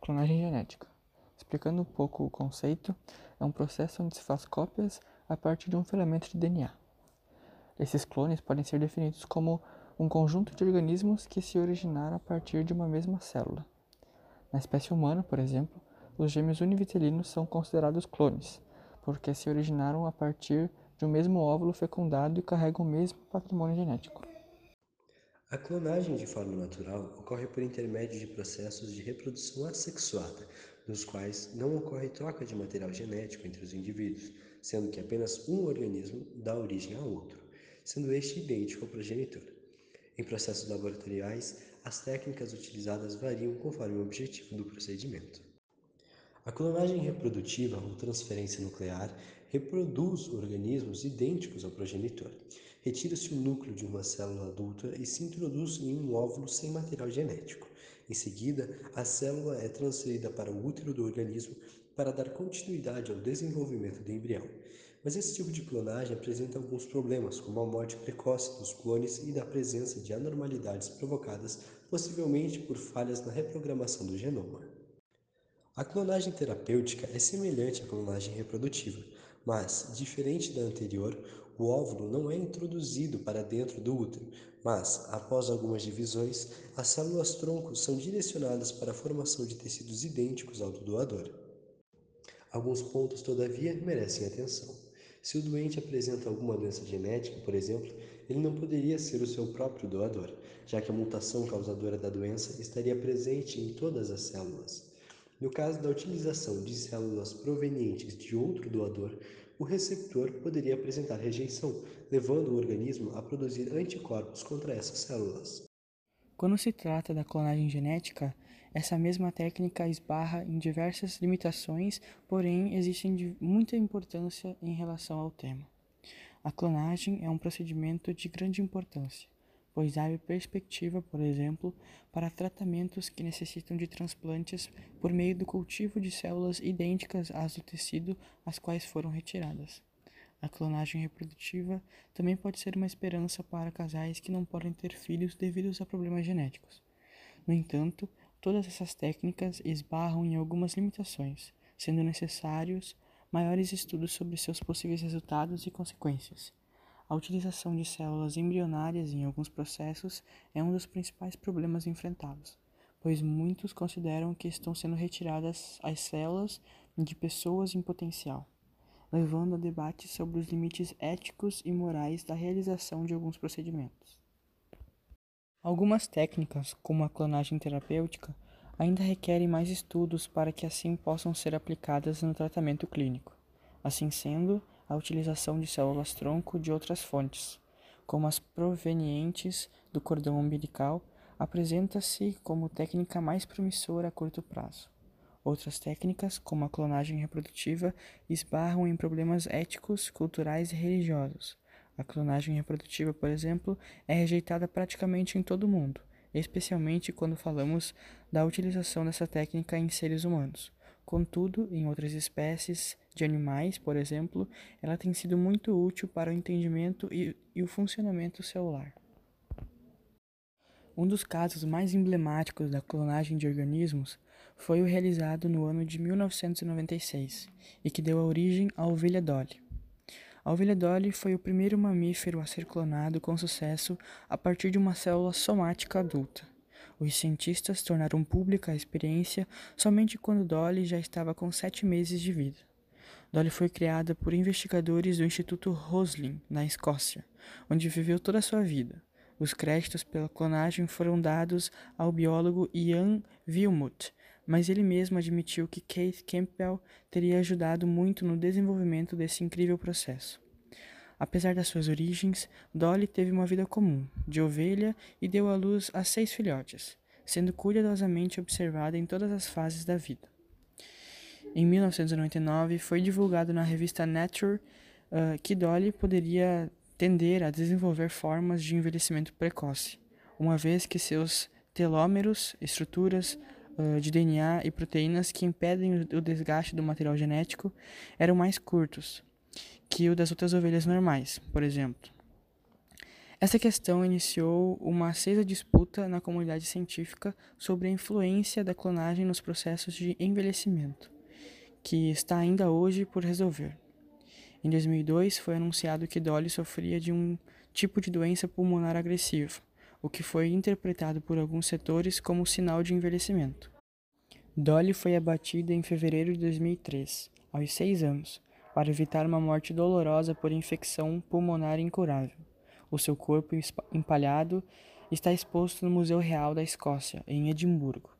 Clonagem genética. Explicando um pouco o conceito, é um processo onde se faz cópias a partir de um filamento de DNA. Esses clones podem ser definidos como um conjunto de organismos que se originaram a partir de uma mesma célula. Na espécie humana, por exemplo, os gêmeos univitelinos são considerados clones, porque se originaram a partir de um mesmo óvulo fecundado e carregam o mesmo patrimônio genético. A clonagem de forma natural ocorre por intermédio de processos de reprodução assexuada, nos quais não ocorre troca de material genético entre os indivíduos, sendo que apenas um organismo dá origem a outro, sendo este idêntico ao progenitor. Em processos laboratoriais, as técnicas utilizadas variam conforme o objetivo do procedimento. A clonagem reprodutiva ou transferência nuclear reproduz organismos idênticos ao progenitor. Retira-se o núcleo de uma célula adulta e se introduz em um óvulo sem material genético. Em seguida, a célula é transferida para o útero do organismo para dar continuidade ao desenvolvimento do embrião. Mas esse tipo de clonagem apresenta alguns problemas, como a morte precoce dos clones e da presença de anormalidades provocadas possivelmente por falhas na reprogramação do genoma. A clonagem terapêutica é semelhante à clonagem reprodutiva, mas, diferente da anterior, o óvulo não é introduzido para dentro do útero, mas, após algumas divisões, as células-tronco são direcionadas para a formação de tecidos idênticos ao do doador. Alguns pontos, todavia, merecem atenção. Se o doente apresenta alguma doença genética, por exemplo, ele não poderia ser o seu próprio doador, já que a mutação causadora da doença estaria presente em todas as células. No caso da utilização de células provenientes de outro doador, o receptor poderia apresentar rejeição, levando o organismo a produzir anticorpos contra essas células. Quando se trata da clonagem genética, essa mesma técnica esbarra em diversas limitações, porém existem de muita importância em relação ao tema. A clonagem é um procedimento de grande importância pois abre perspectiva, por exemplo, para tratamentos que necessitam de transplantes por meio do cultivo de células idênticas às do tecido às quais foram retiradas. A clonagem reprodutiva também pode ser uma esperança para casais que não podem ter filhos devido a problemas genéticos. No entanto, todas essas técnicas esbarram em algumas limitações, sendo necessários maiores estudos sobre seus possíveis resultados e consequências. A utilização de células embrionárias em alguns processos é um dos principais problemas enfrentados, pois muitos consideram que estão sendo retiradas as células de pessoas em potencial, levando a debates sobre os limites éticos e morais da realização de alguns procedimentos. Algumas técnicas, como a clonagem terapêutica, ainda requerem mais estudos para que assim possam ser aplicadas no tratamento clínico. Assim sendo, a utilização de células-tronco de outras fontes, como as provenientes do cordão umbilical, apresenta-se como técnica mais promissora a curto prazo. Outras técnicas, como a clonagem reprodutiva, esbarram em problemas éticos, culturais e religiosos. A clonagem reprodutiva, por exemplo, é rejeitada praticamente em todo o mundo, especialmente quando falamos da utilização dessa técnica em seres humanos. Contudo, em outras espécies de animais, por exemplo, ela tem sido muito útil para o entendimento e, e o funcionamento celular. Um dos casos mais emblemáticos da clonagem de organismos foi o realizado no ano de 1996 e que deu origem à ovelha Dolly. A ovelha Dolly foi o primeiro mamífero a ser clonado com sucesso a partir de uma célula somática adulta. Os cientistas tornaram pública a experiência somente quando Dolly já estava com sete meses de vida. Dolly foi criada por investigadores do Instituto Roslin, na Escócia, onde viveu toda a sua vida. Os créditos pela clonagem foram dados ao biólogo Ian Wilmut, mas ele mesmo admitiu que Keith Campbell teria ajudado muito no desenvolvimento desse incrível processo. Apesar das suas origens, Dolly teve uma vida comum, de ovelha, e deu à luz a seis filhotes, sendo cuidadosamente observada em todas as fases da vida. Em 1999, foi divulgado na revista Nature uh, que Dolly poderia tender a desenvolver formas de envelhecimento precoce, uma vez que seus telômeros, estruturas uh, de DNA e proteínas que impedem o desgaste do material genético, eram mais curtos, que o das outras ovelhas normais, por exemplo. Essa questão iniciou uma acesa disputa na comunidade científica sobre a influência da clonagem nos processos de envelhecimento, que está ainda hoje por resolver. Em 2002, foi anunciado que Dolly sofria de um tipo de doença pulmonar agressiva, o que foi interpretado por alguns setores como sinal de envelhecimento. Dolly foi abatida em fevereiro de 2003, aos seis anos, para evitar uma morte dolorosa por infecção pulmonar incurável. O seu corpo empalhado está exposto no Museu Real da Escócia, em Edimburgo.